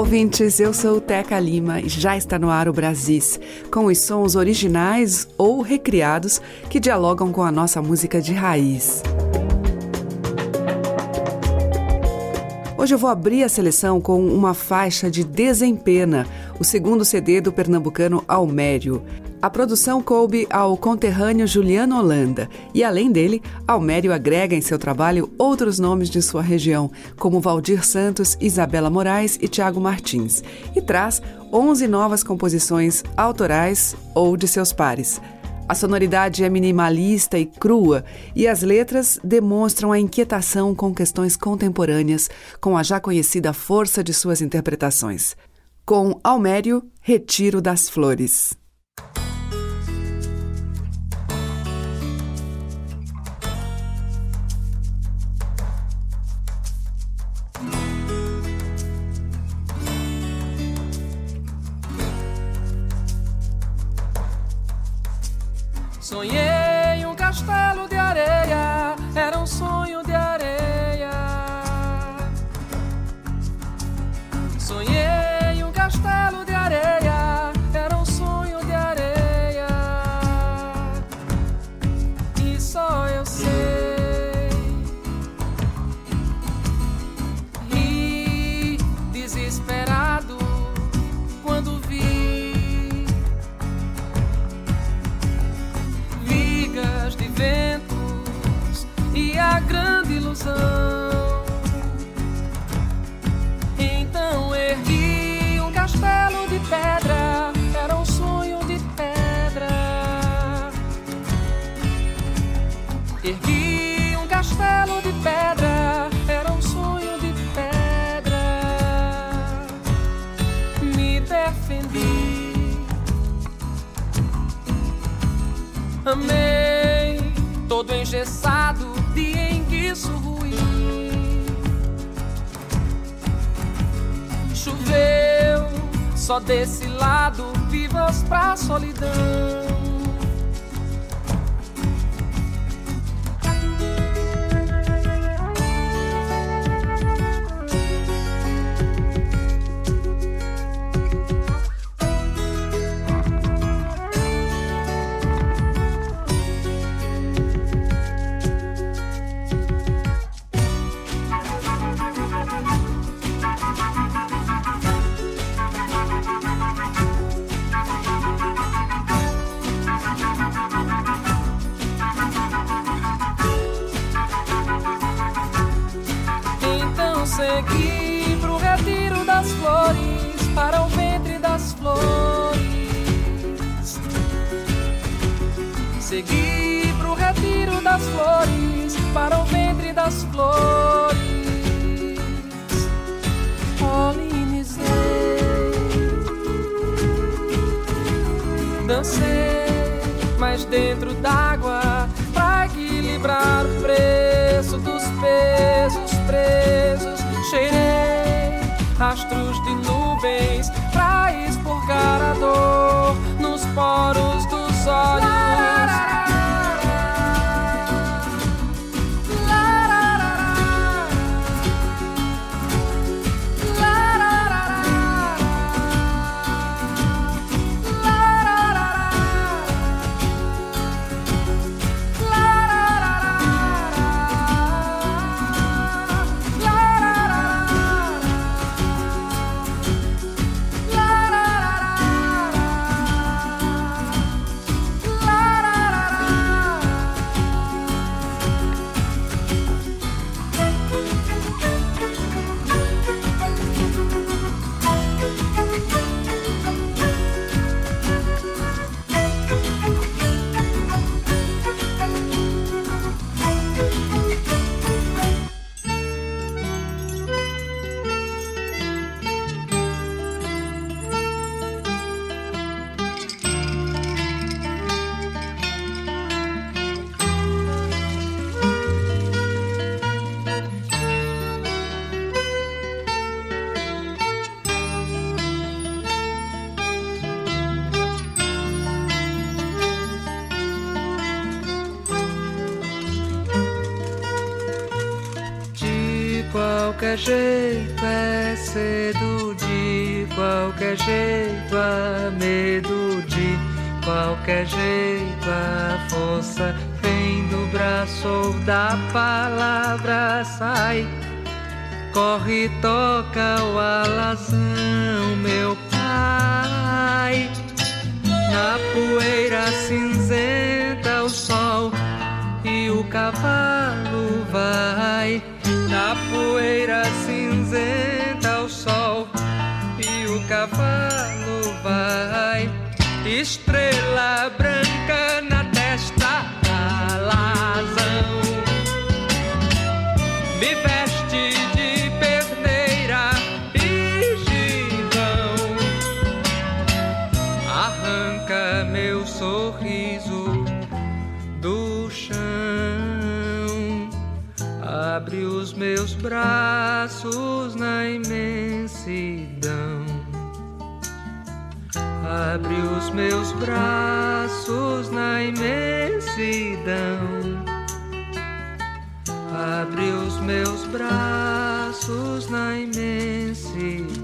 Ouvintes. Eu sou Teca Lima e já está no ar o Brasis, com os sons originais ou recriados que dialogam com a nossa música de raiz. Hoje eu vou abrir a seleção com uma faixa de Desempena, o segundo CD do pernambucano Almério. A produção coube ao conterrâneo Juliano Holanda e, além dele, Almério agrega em seu trabalho outros nomes de sua região, como Valdir Santos, Isabela Moraes e Tiago Martins, e traz 11 novas composições autorais ou de seus pares. A sonoridade é minimalista e crua, e as letras demonstram a inquietação com questões contemporâneas, com a já conhecida força de suas interpretações. Com Almério, Retiro das Flores. Sonhei um castelo de areia, era um sonho de areia. Sonhei um castelo de areia, era um sonho de areia. E só eu sei. Só desse lado, vivas pra solidão. Dentro d'água, pra equilibrar o preço dos pesos presos. Cheirei rastros de nuvens pra expurgar a dor nos poros dos olhos. Qualquer jeito há medo de qualquer jeito a força vem do braço ou da palavra sai. Corre toca o alazão meu pai. Na poeira cinzenta o sol e o cavalo vai. Na poeira cinzenta vai. Estrela branca na testa alazão. Me veste de perneira e gibão arranca meu sorriso do chão. Abre os meus braços na imensidão abre os meus braços na imensidão. Abre os meus braços na imensidão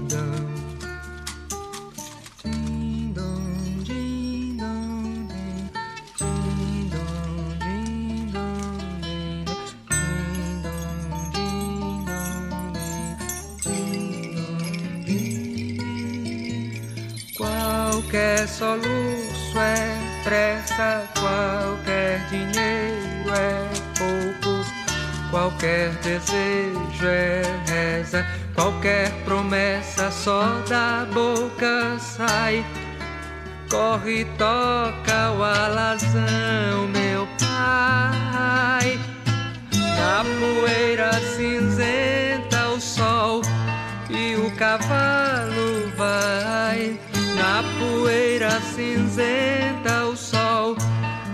Qualquer soluço é pressa, qualquer dinheiro é pouco, qualquer desejo é reza, qualquer promessa só da boca sai. Corre, toca o alazão, meu pai. Na poeira cinzenta o sol e o cavalo vai. Cinzenta o sol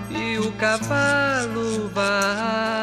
e o cavalo vai.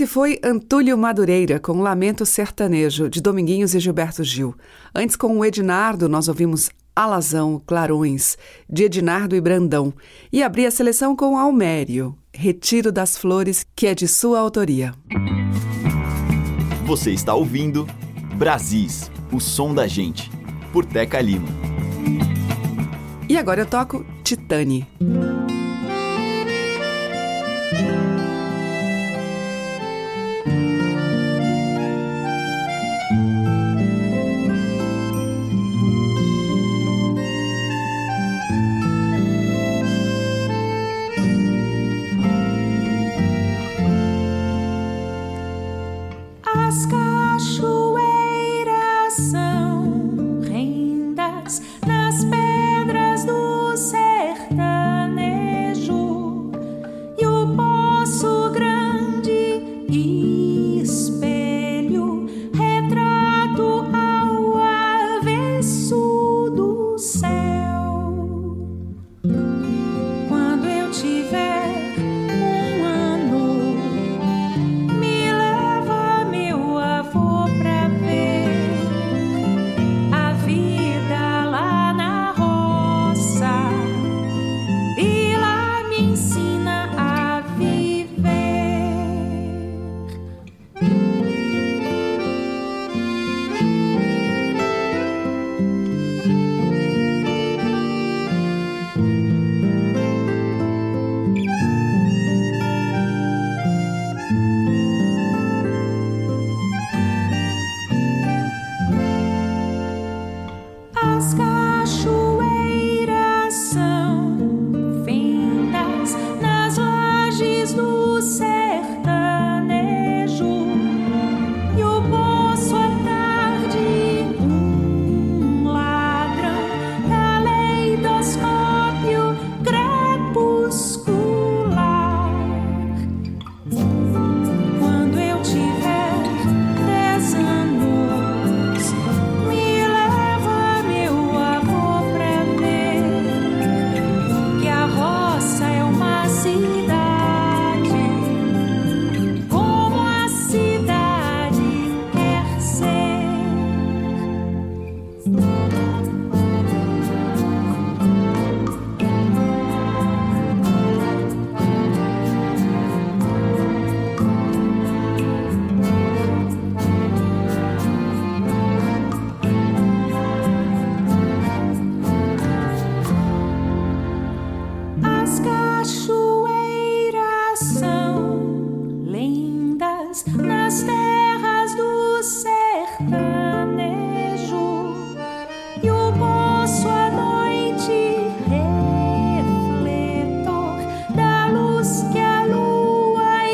Esse foi Antúlio Madureira com Lamento Sertanejo, de Dominguinhos e Gilberto Gil. Antes, com o Ednardo, nós ouvimos Alazão, Clarões, de Ednardo e Brandão. E abri a seleção com Almério, Retiro das Flores, que é de sua autoria. Você está ouvindo Brasis, o som da gente, por Teca Lima. E agora eu toco Titane.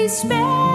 spare.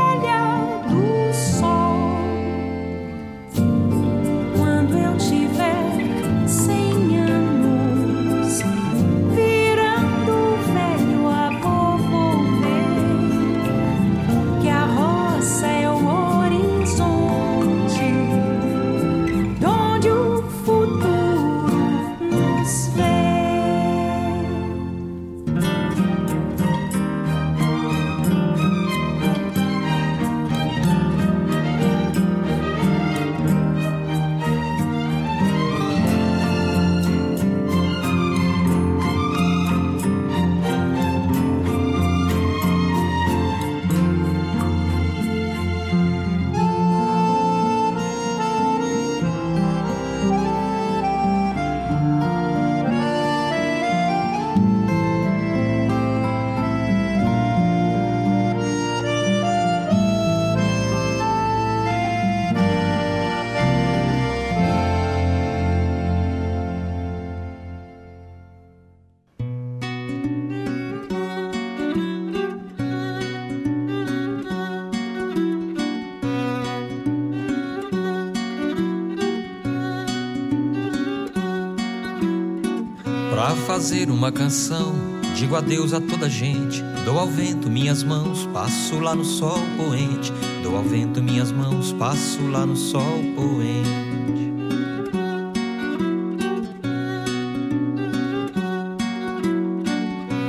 Fazer uma canção. Digo adeus a toda gente, dou ao vento minhas mãos, passo lá no sol poente. Dou ao vento minhas mãos, passo lá no sol poente.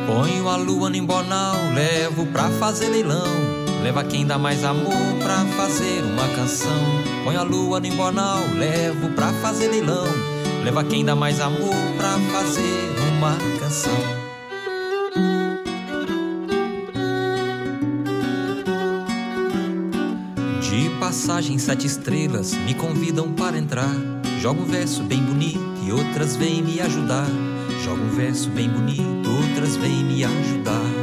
Ponho a lua no embonal, levo pra fazer leilão. leva quem dá mais amor pra fazer uma canção. Põe a lua no embornal, levo pra fazer leilão. Leva quem dá mais amor pra fazer uma canção. De passagem sete estrelas me convidam para entrar. Jogo um verso bem bonito e outras vêm me ajudar. Jogo um verso bem bonito, outras vêm me ajudar.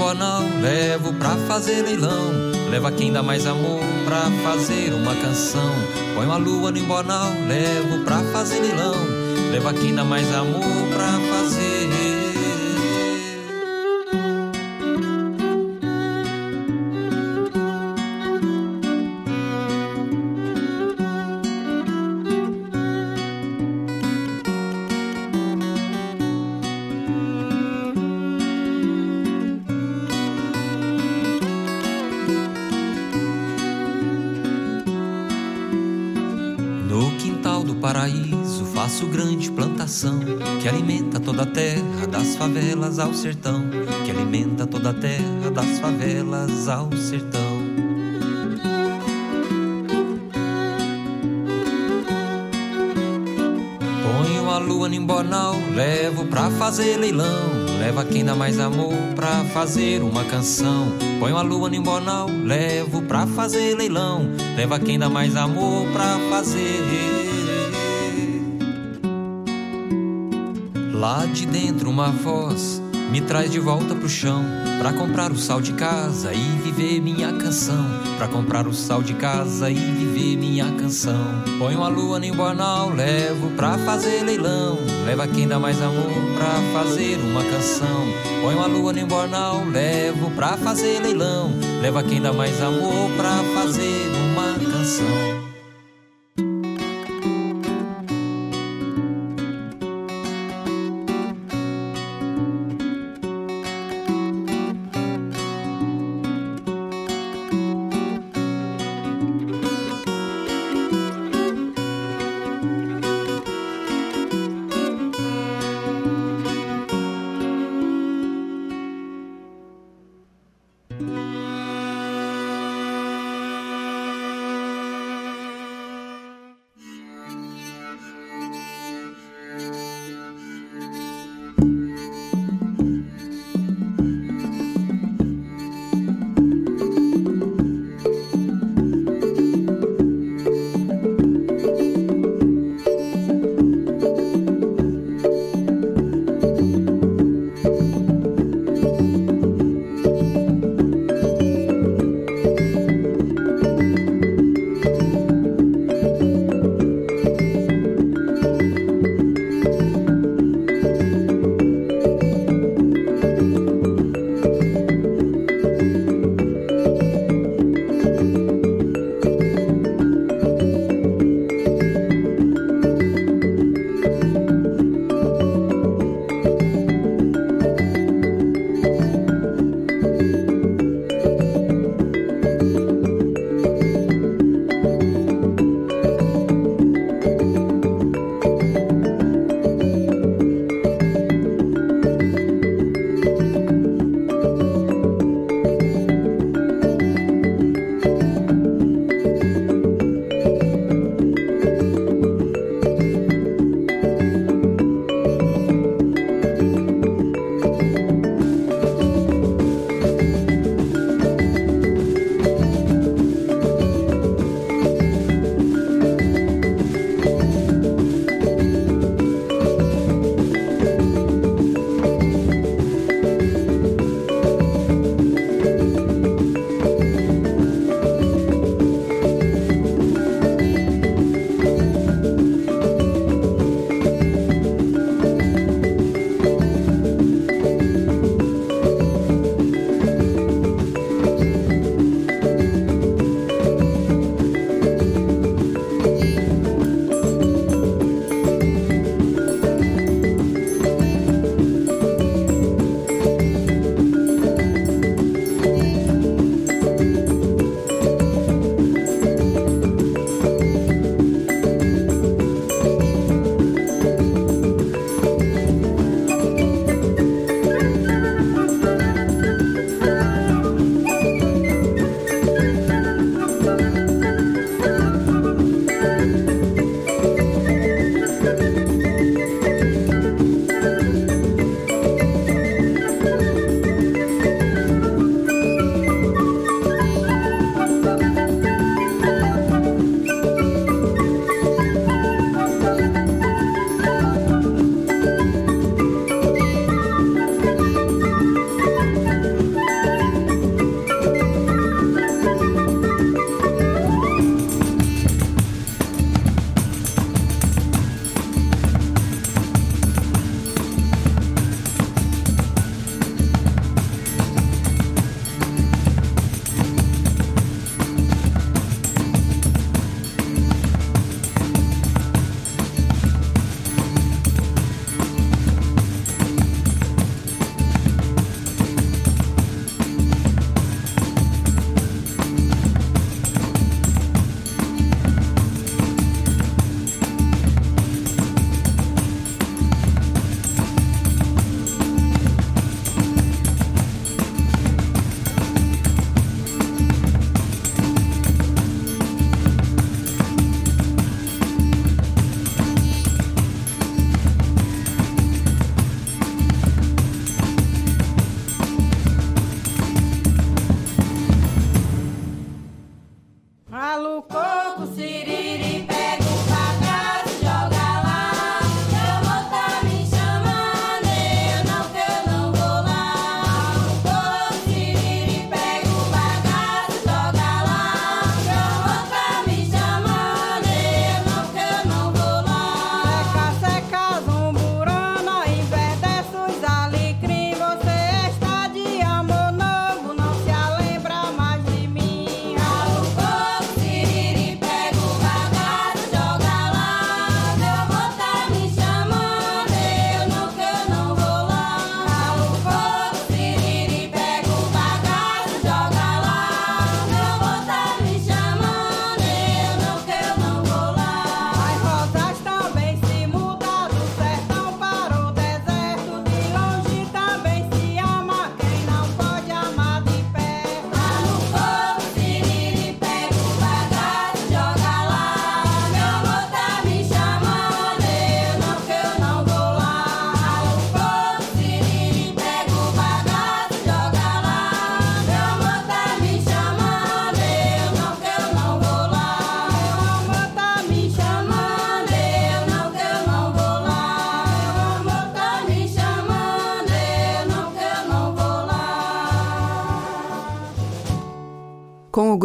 Embornal, levo pra fazer leilão. Leva quem dá mais amor pra fazer uma canção. Ponho a lua no embornal, levo pra fazer leilão. Leva quem dá mais amor pra fazer. Ao sertão, que alimenta toda a terra das favelas ao sertão. Ponho a lua no embornal, levo pra fazer leilão. Leva quem dá mais amor pra fazer uma canção. Ponho a lua no embornal, levo pra fazer leilão. Leva quem dá mais amor pra fazer. Lá de dentro uma voz me traz de volta pro chão Pra comprar o sal de casa e viver minha canção. Pra comprar o sal de casa e viver minha canção. Ponho a lua no embornal, levo pra fazer leilão. Leva quem dá mais amor pra fazer uma canção. Ponho a lua no embornal, levo pra fazer leilão. Leva quem dá mais amor pra fazer uma canção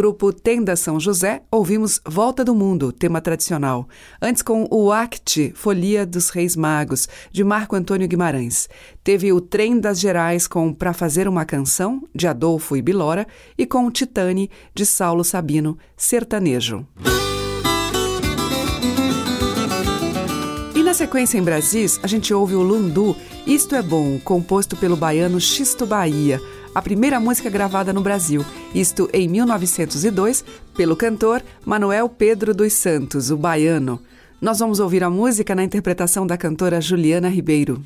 grupo Tenda São José, ouvimos Volta do Mundo, tema tradicional. Antes com o Acte, Folia dos Reis Magos, de Marco Antônio Guimarães. Teve o Trem das Gerais com Pra Fazer uma Canção, de Adolfo e Bilora, e com Titane, de Saulo Sabino, sertanejo. E na sequência em Brasis, a gente ouve o Lundu, Isto é Bom, composto pelo baiano Xisto Bahia a primeira música gravada no Brasil, isto em 1902, pelo cantor Manuel Pedro dos Santos, o baiano. Nós vamos ouvir a música na interpretação da cantora Juliana Ribeiro.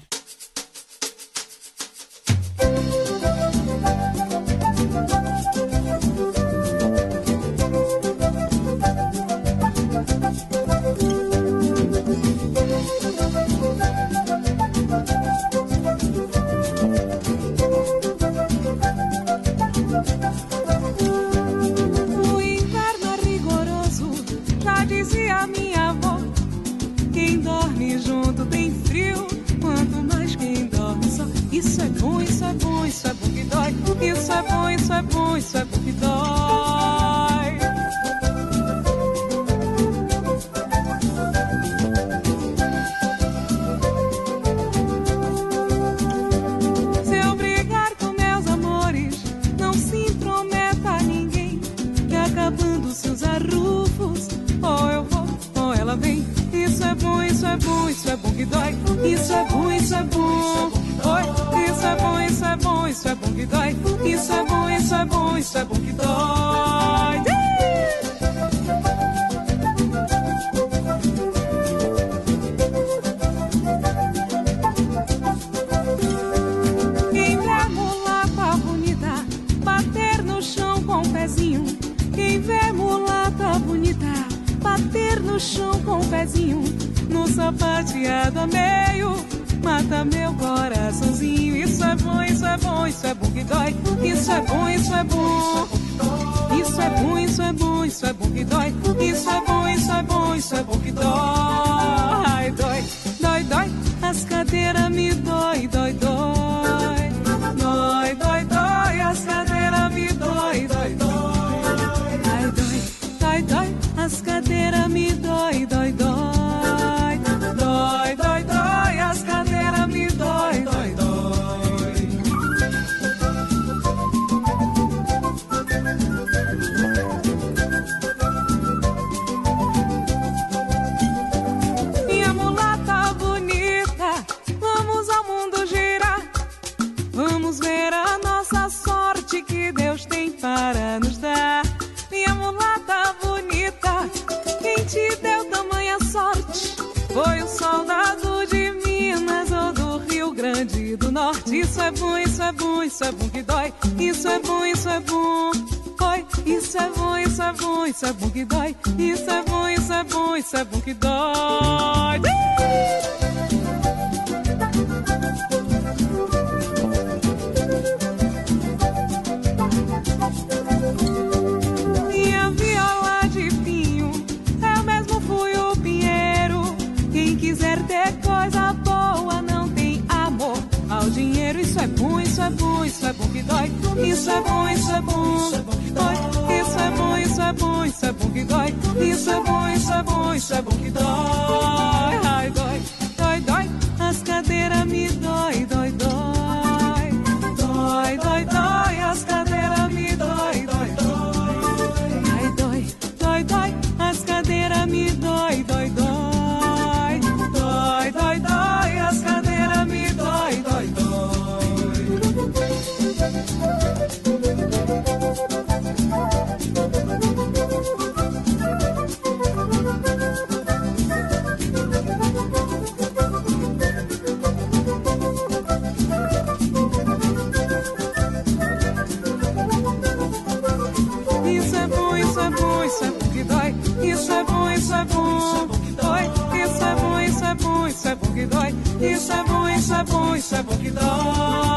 ಮುಗಿಬಾಯ é bom, isso é bom que dói.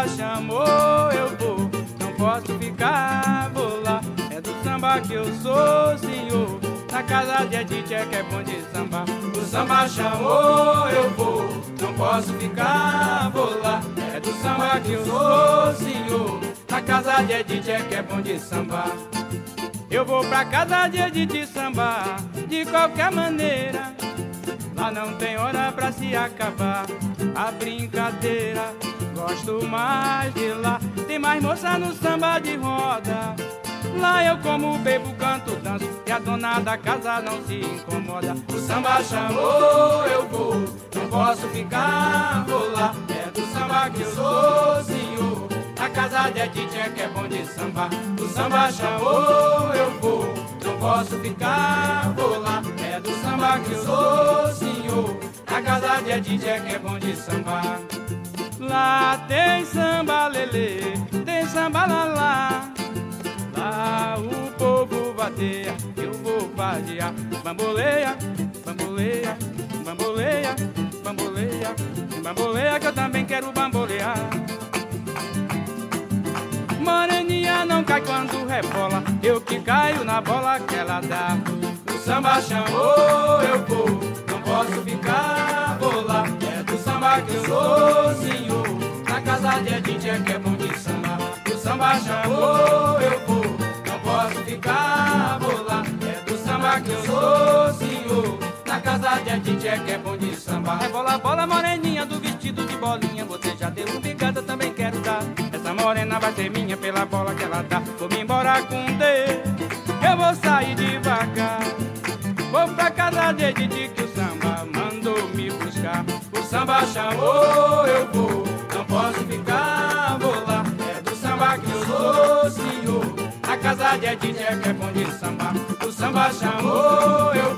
Samba chamou, eu vou, não posso ficar, vou lá. É do samba que eu sou, senhor. Na casa de Edith é que é bom de samba. O samba chamou, eu vou, não posso ficar, vou lá. É do samba que eu sou, senhor. Na casa de Edith é que é bom de samba. Eu vou pra casa de Edith samba, de qualquer maneira. Lá não tem hora pra se acabar a brincadeira. Gosto mais de lá, tem mais moça no samba de roda. Lá eu como, bebo, canto, danço e a dona da casa não se incomoda. O samba chamou, eu vou, não posso ficar, vou lá. É do samba que eu sou, senhor. A casa de Edith é que é bom de samba. O samba chamou, eu vou, não posso ficar, vou lá. Samba que eu sou, senhor. A casa de Edith é que é bom de samba. Lá tem samba lelê, tem samba lalá. Lá o povo vadeia, eu vou vadear. Bamboleia, bamboleia, bamboleia, bamboleia, bamboleia que eu também quero bambolear. Moreninha não cai quando rebola, eu que caio na bola que ela dá. Samba chamou, eu vou, não posso ficar, vou lá. É do samba que eu sou, senhor. Na casa de Edith é que é bom de samba. O samba chamou, eu vou, não posso ficar, vou lá. É do samba que eu sou, senhor. Na casa de Edith é que é bom de samba. É bola, bola, moreninha do vestido de bolinha. Você já deu um bigada, também quero dar. Essa morena vai ser minha pela bola que ela dá. Vou me embora com D, eu vou sair devagar. Vou pra casa de Edith que o samba mandou me buscar. O samba chamou, eu vou, não posso ficar, vou lá. É do samba que eu sou, senhor. A casa de Edith é que é bom de samba. O samba chamou, eu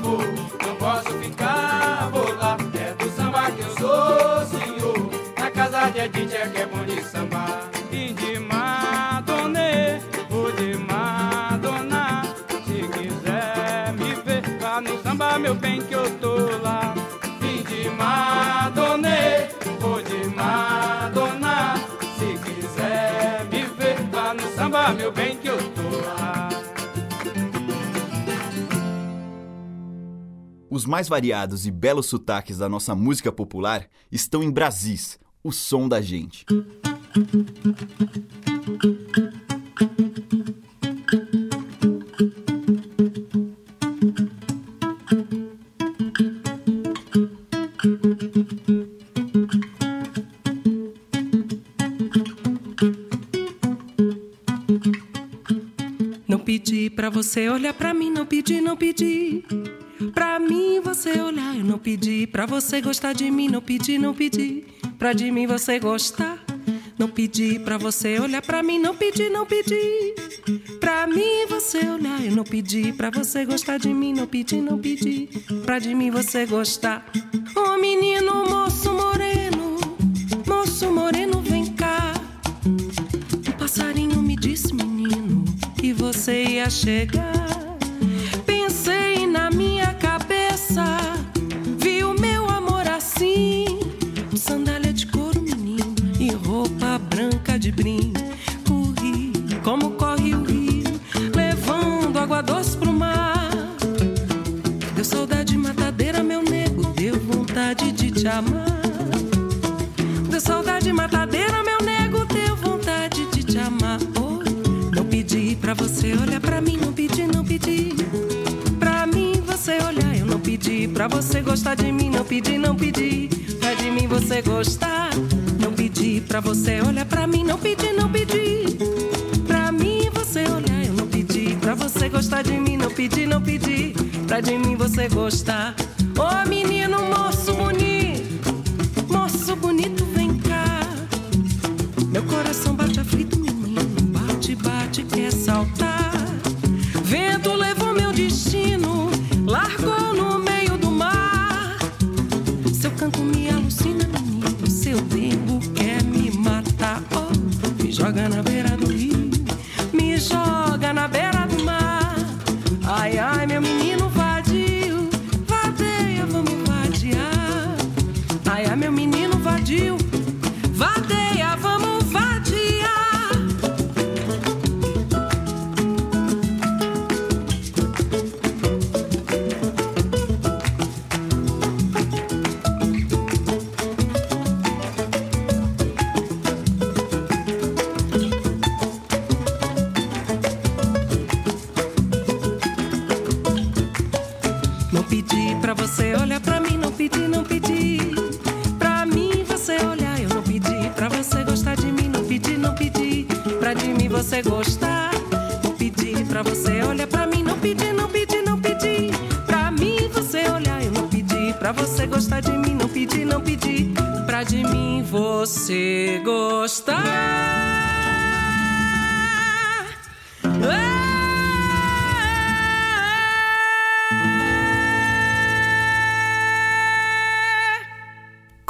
Os mais variados e belos sotaques da nossa música popular estão em Brasis, o som da gente. Não pedi pra você olhar pra mim, não pedi, não pedi. Pra mim você olhar, eu não pedi. Pra você gostar de mim, não pedi, não pedi. Pra de mim você gostar. Não pedi pra você olhar pra mim, não pedi, não pedi. Pra mim você olhar, eu não pedi. Pra você gostar de mim, não pedi, não pedi. Pra de mim você gostar. Ô menino, moço moreno, moço moreno, vem cá. Um passarinho me disse, menino, que você ia chegar. Pensei na minha brim. Corri como corre o rio, levando água doce pro mar. Deu saudade matadeira, meu nego, deu vontade de te amar. Deu saudade matadeira, meu nego, deu vontade de te amar. Oi, não pedi pra você olhar pra mim, não pedi, não pedi. Pra mim você olhar, eu não pedi. Pra você gostar de mim, não pedi, não pedi. Pra de mim você gostar, pedi pra você olhar pra mim, não pedi, não pedi. Pra mim você olhar, eu não pedi. Pra você gostar de mim, não pedi, não pedi. Pra de mim você gostar. Ô oh, menino, moço bonito, moço bonito, vem cá. Meu coração bate aflito, menino, bate, bate, quer saltar. Vendo você gostar. Não pedi pra você olhar pra mim, não pedi, não pedi, não pedi. Pra mim você olhar, eu não pedi. Pra você gostar de mim, não pedi, não pedi. Pra de mim você gostar.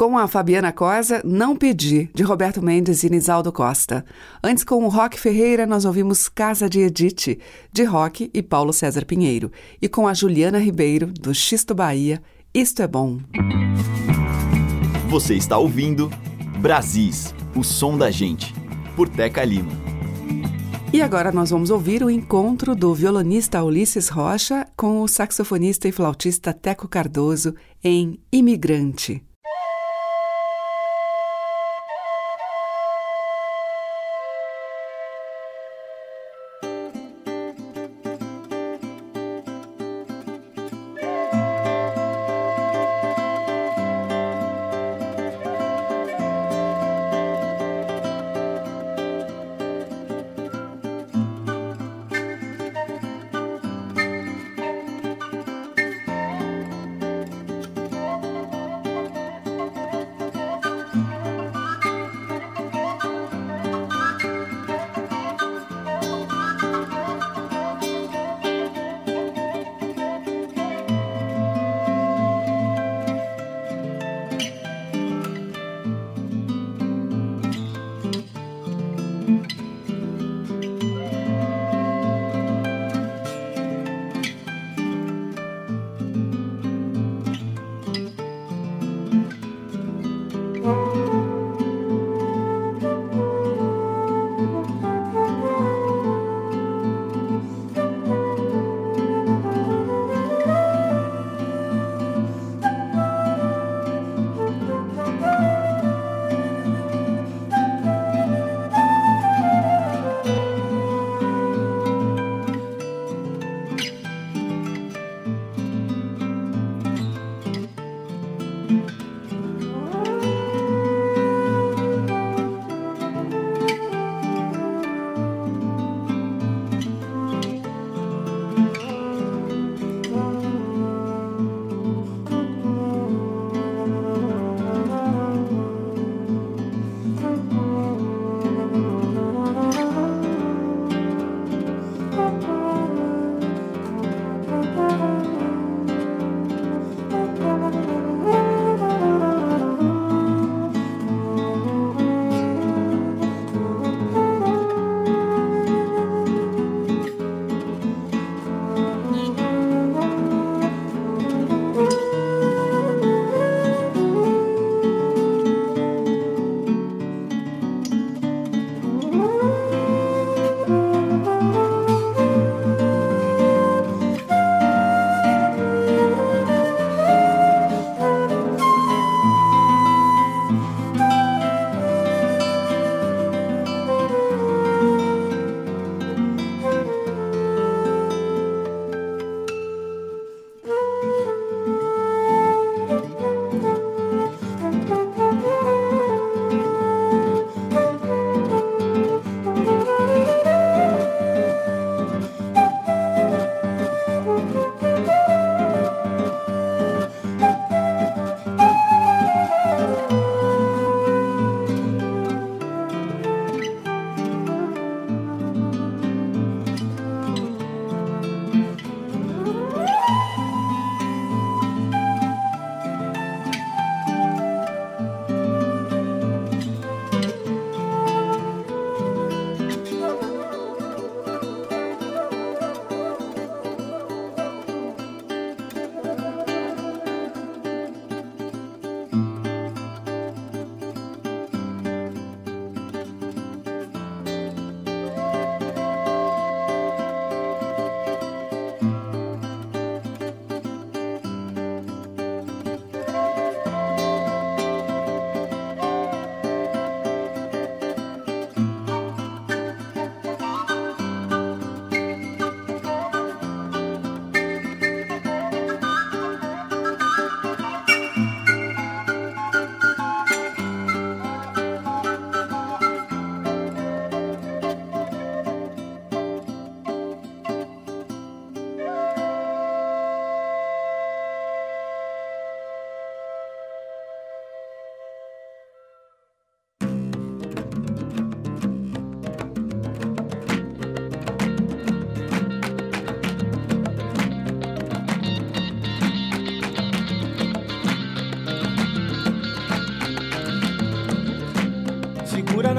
Com a Fabiana Cosa, Não Pedi, de Roberto Mendes e Nisaldo Costa. Antes, com o Rock Ferreira, nós ouvimos Casa de Edite, de Rock e Paulo César Pinheiro. E com a Juliana Ribeiro, do Xisto Bahia, Isto é Bom. Você está ouvindo Brasis, o som da gente, por Teca Lima. E agora nós vamos ouvir o encontro do violonista Ulisses Rocha com o saxofonista e flautista Teco Cardoso em Imigrante.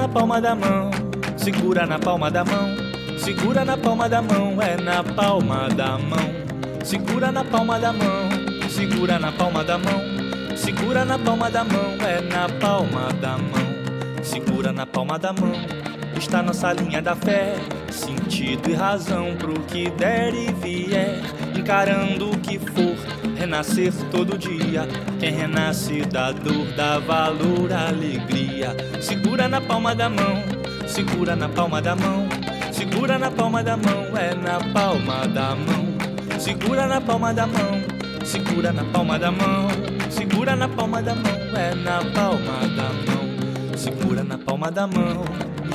Na palma da mão, segura na palma da mão, segura na palma da mão, é na palma da mão. Segura na palma da mão, segura na palma da mão, segura na palma da mão, é na palma da mão. Segura na palma da mão, está nossa linha da fé, sentido e razão pro que der e vier, encarando o que for, renascer todo dia. Quem renasce da dor dá valor, alegria. Segura na palma da mão, segura na palma da mão, segura na palma da mão, é na palma da mão. Segura na palma da mão, segura na palma da mão, segura na palma da mão, é na palma da mão. Segura na palma da mão,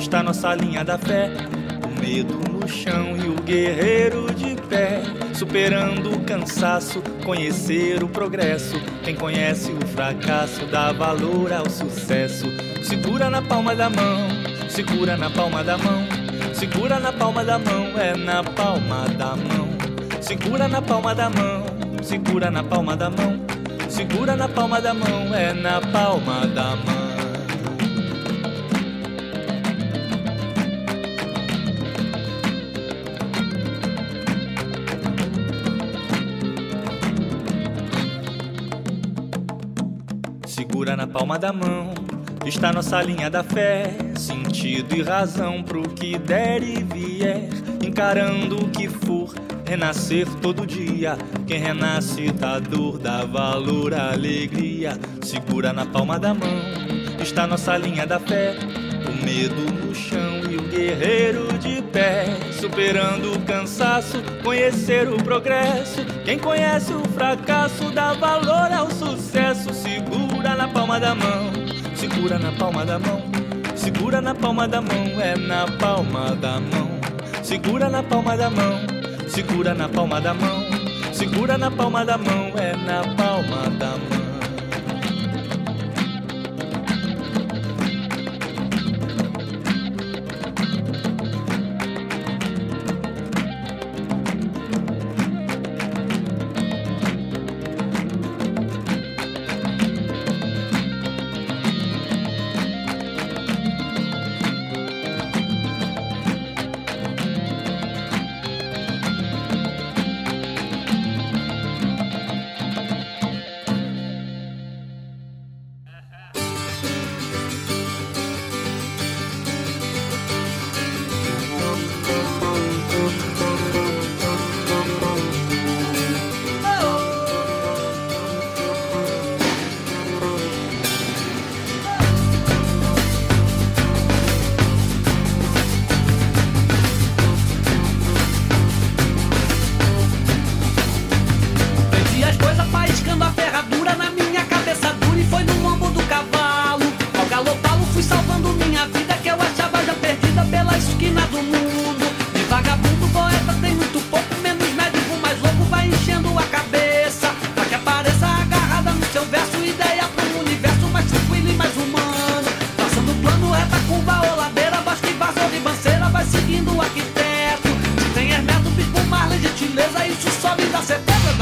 está nossa linha da fé. O medo no chão e o guerreiro de pé, superando o cansaço, conhecer o progresso. Quem conhece o fracasso dá valor ao sucesso. Segura na palma da mão, segura na palma da mão, segura na palma da mão, é na palma da mão. Segura na palma da mão, segura na palma da mão, segura na palma da mão, é na palma da mão. Palma da mão, está nossa linha da fé, sentido e razão pro que der e vier, encarando o que for renascer todo dia. Quem renasce da dor dá valor, alegria. Segura na palma da mão, está nossa linha da fé. O medo no chão e o guerreiro de pé, superando o cansaço, conhecer o progresso. Quem conhece o fracasso dá valor ao sucesso. Segura na palma da mão, segura na palma da mão, segura na palma da mão, é na palma da mão. Segura na palma da mão, segura na palma da mão, segura na palma da mão, é na palma da mão.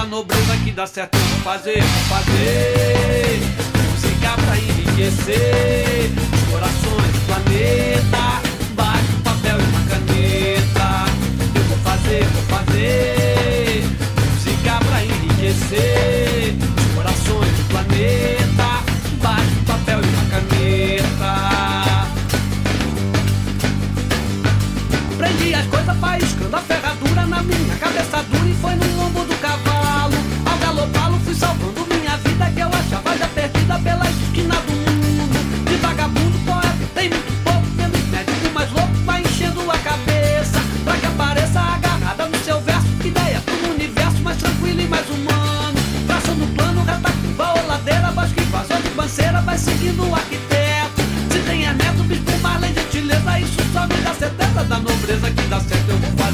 Nobreza que dá certo. Vou fazer, vou fazer música pra enriquecer os corações do planeta. Bate um papel e uma caneta. Eu vou fazer, vou fazer música pra enriquecer os corações do planeta.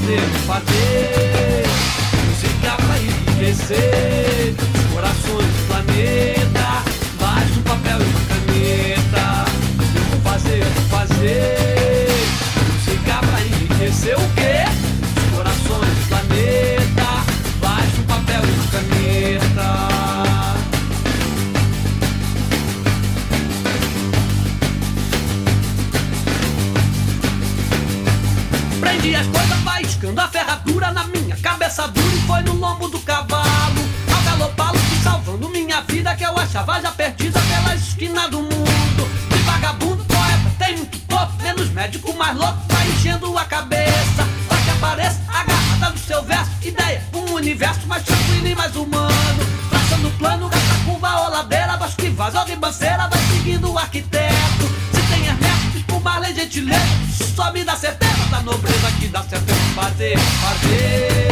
Fazer, fazer música pra enriquecer os corações do planeta. Baixa um papel e uma caneta. Eu vou fazer, vou fazer já perdida pela esquina do mundo. De vagabundo, poeta, tem muito topo, menos médico, mais louco, vai enchendo a cabeça. Pra que apareça agarrada no seu verso, ideia, um universo mais tranquilo e mais humano. Traçando plano, gasta curva ou ladeira, baixo que vaza ou ribanceira, vai seguindo o arquiteto. Se tem Ernesto, Marley gentileza, sobe da certeza da nobreza que dá certo fazer, fazer.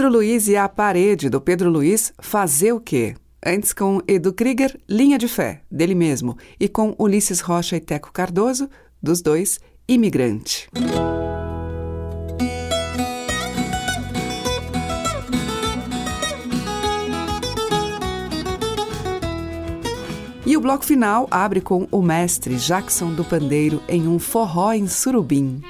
Pedro Luiz e a Parede, do Pedro Luiz, Fazer o Quê? Antes com Edu Krieger, Linha de Fé, dele mesmo, e com Ulisses Rocha e Teco Cardoso, dos dois, Imigrante. E o bloco final abre com o mestre Jackson do Pandeiro em um forró em surubim.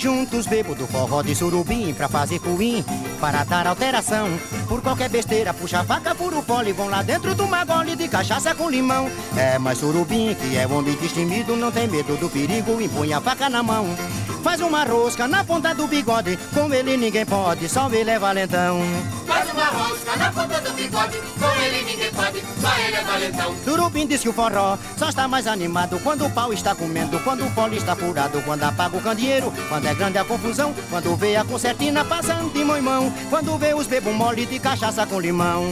Se ajunta os bebos do forró de surubim pra fazer puim, para dar alteração. Por qualquer besteira, puxa faca, fura o pole, vão lá dentro do magole de cachaça com limão. É, mas surubim, que é homem destemido, não tem medo do perigo, impõe a faca na mão. Faz uma rosca na ponta do bigode, com ele ninguém pode, só ele é valentão. Faz uma rosca na ponta do bigode, com ele ninguém pode, só ele é valentão. Surubim diz que o forró só está mais animado quando o pau está comendo, quando o pole está furado, quando apaga o candeeiro, quando é grande a confusão, quando vê a concertina passando de mão em mão, quando vê os bebos mole de cachaça com limão.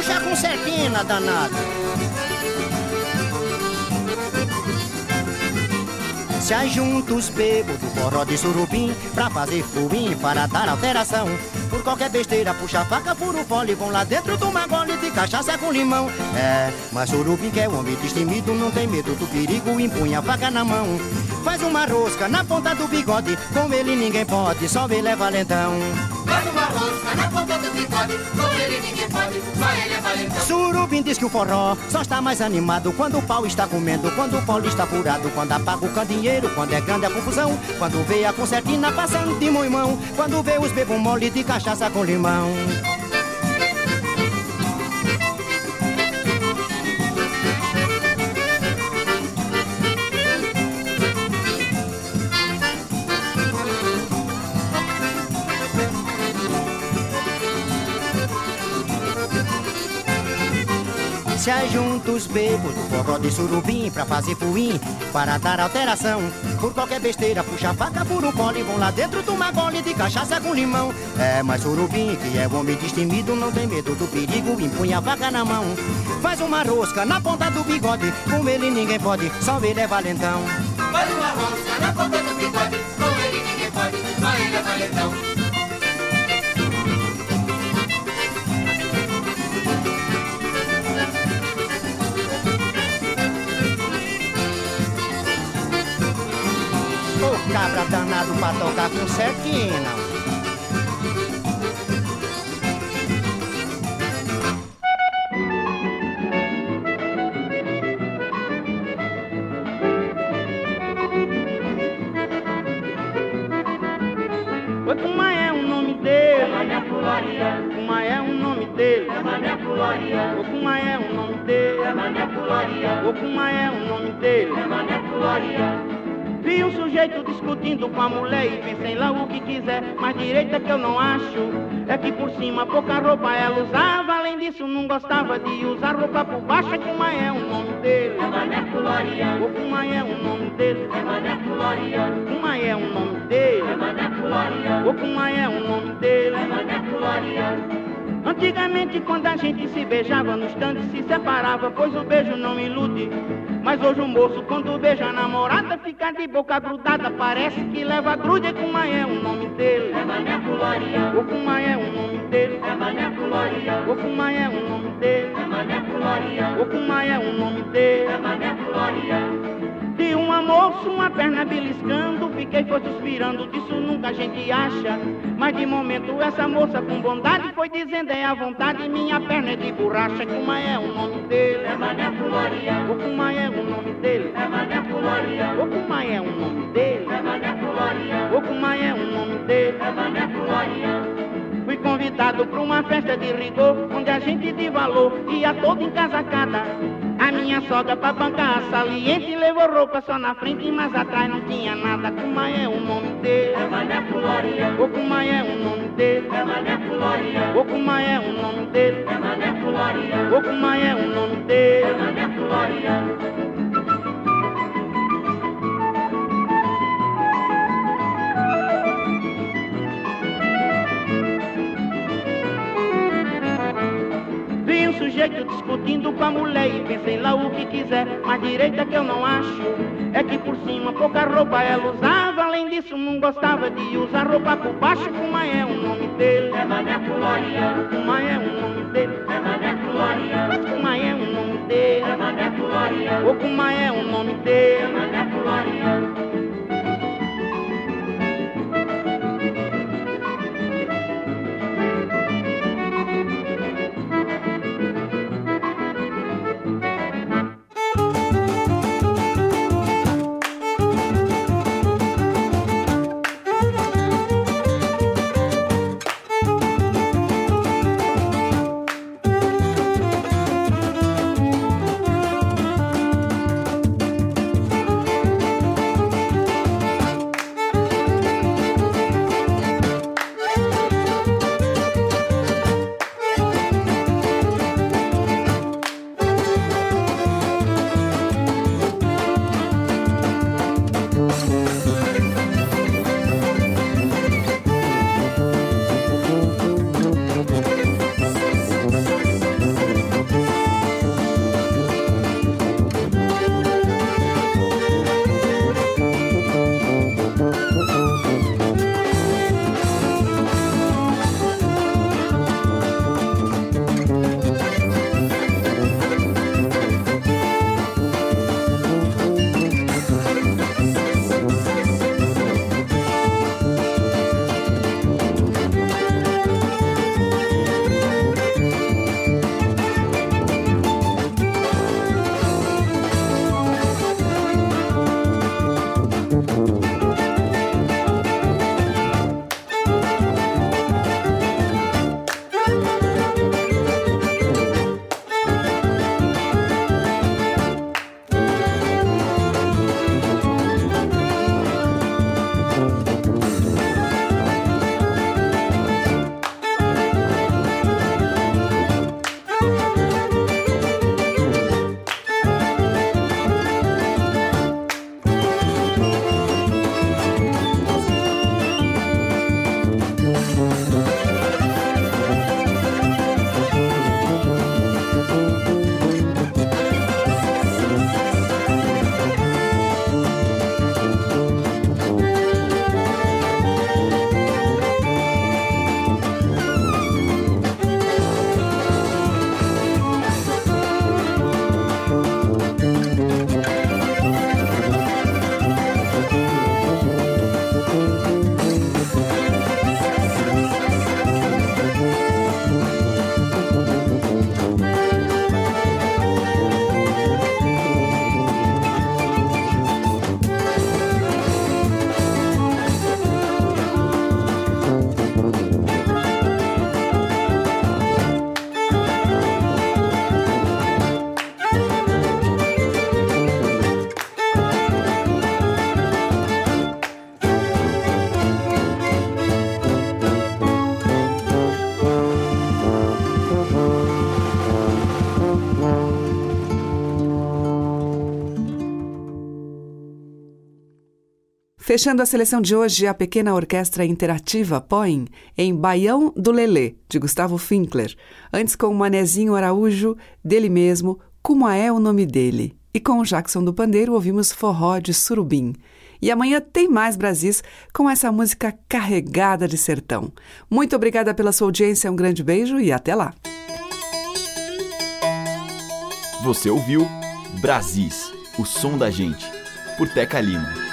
Puxa a concertina, danado. Se ajunta os bebos do forró de surubim Pra fazer fuim, para dar alteração. Por qualquer besteira, puxa a faca, fura o fole Vão lá dentro do magole de cachaça com limão. É, mas surubim que é homem destemido Não tem medo do perigo, impunha a faca na mão. Faz uma rosca na ponta do bigode Com ele ninguém pode, só ele é valentão É. Surubim diz que o forró só está mais animado quando o pau está comendo, quando o pole está furado, quando apaga o candeeiro, quando é grande a confusão, quando vê a concertina passando de mão em mão, quando vê os bebos mole de cachaça com limão. Se ajunta os bebos do forró de surubim pra fazer puim, para dar alteração. Por qualquer besteira, puxa a faca, fura o pole, vão lá dentro de uma gole de cachaça com limão. É, mas surubim, que é homem destemido, não tem medo do perigo, impunha a faca na mão. Faz uma rosca na ponta do bigode, com ele ninguém pode, só ele é valentão. Faz uma rosca na ponta do bigode, com ele ninguém pode, só ele é valentão. Cabra danado pra tocar com. Oi, como é o nome dele? Ocumã é o nome dele. É Mané Glória. Ocumã é o nome dele. É Mané Glória. Ocumã é o nome dele. É Glória. Vi um sujeito discutindo com a mulher e pensei lá o que quiser, mas direita que eu não acho. É que por cima pouca roupa ela usava, além disso não gostava de usar roupa por baixo. Ocumã é o nome dele. É Mané Glória. Ocumã é o nome dele. É Mané Glória. Ocumã é o nome dele. É Mané Glória. Ocumã é o nome dele. É Mané Glória. Antigamente, quando a gente se beijava no estande, se separava, pois o beijo não ilude. Mas hoje o moço, quando beija a namorada, fica de boca grudada, parece que leva grude. Kuma é o nome dele. É Mané. O é o nome dele. É Mané. O Kuma é o nome dele. É Mané. O Kuma é o nome dele. É Mané. Uma moça, uma perna beliscando, fiquei foi suspirando, disso nunca a gente acha. Mas de momento essa moça com bondade foi dizendo é a vontade, minha perna é de borracha, Kuma é o nome dele. É Mané Glória. O Kuma é o nome dele. É Mané Glória. O Kuma é o nome dele. É Mané Glória. O Kuma é o nome dele. É Mané Glória. Fui convidado para uma festa de rigor, onde a gente de valor ia todo encasacada. A minha sogra pra bancar a saliente levou roupa só na frente, mas atrás não tinha nada. Kuma é o nome dele. É Mané Glória. O Kuma é o nome dele. É Mané Glória. O Kuma é o nome dele. É Mané Glória. O Kuma é o nome dele. É Mané. Vi um sujeito discutindo com a mulher e pensei lá o que quiser, mas direita que eu não acho. É que por cima pouca roupa ela usava, além disso não gostava de usar roupa por baixo. Kuma é o nome dele. É Mané. Kuma é o nome dele. É Mané Glória. Mas Kuma é o nome dele. É Mané Glória. O Kuma é o nome É dele. Mané Glória. Fechando a seleção de hoje, a pequena orquestra interativa Poem, em Baião do Lelê, de Gustavo Finkler. Antes com o Manezinho Araújo, dele mesmo, Como é o nome dele. E com o Jackson do Pandeiro ouvimos Forró de Surubim. E amanhã tem mais Brasis com essa música carregada de sertão. Muito obrigada pela sua audiência, um grande beijo e até lá. Você ouviu Brasis, o som da gente, por Teca Lima.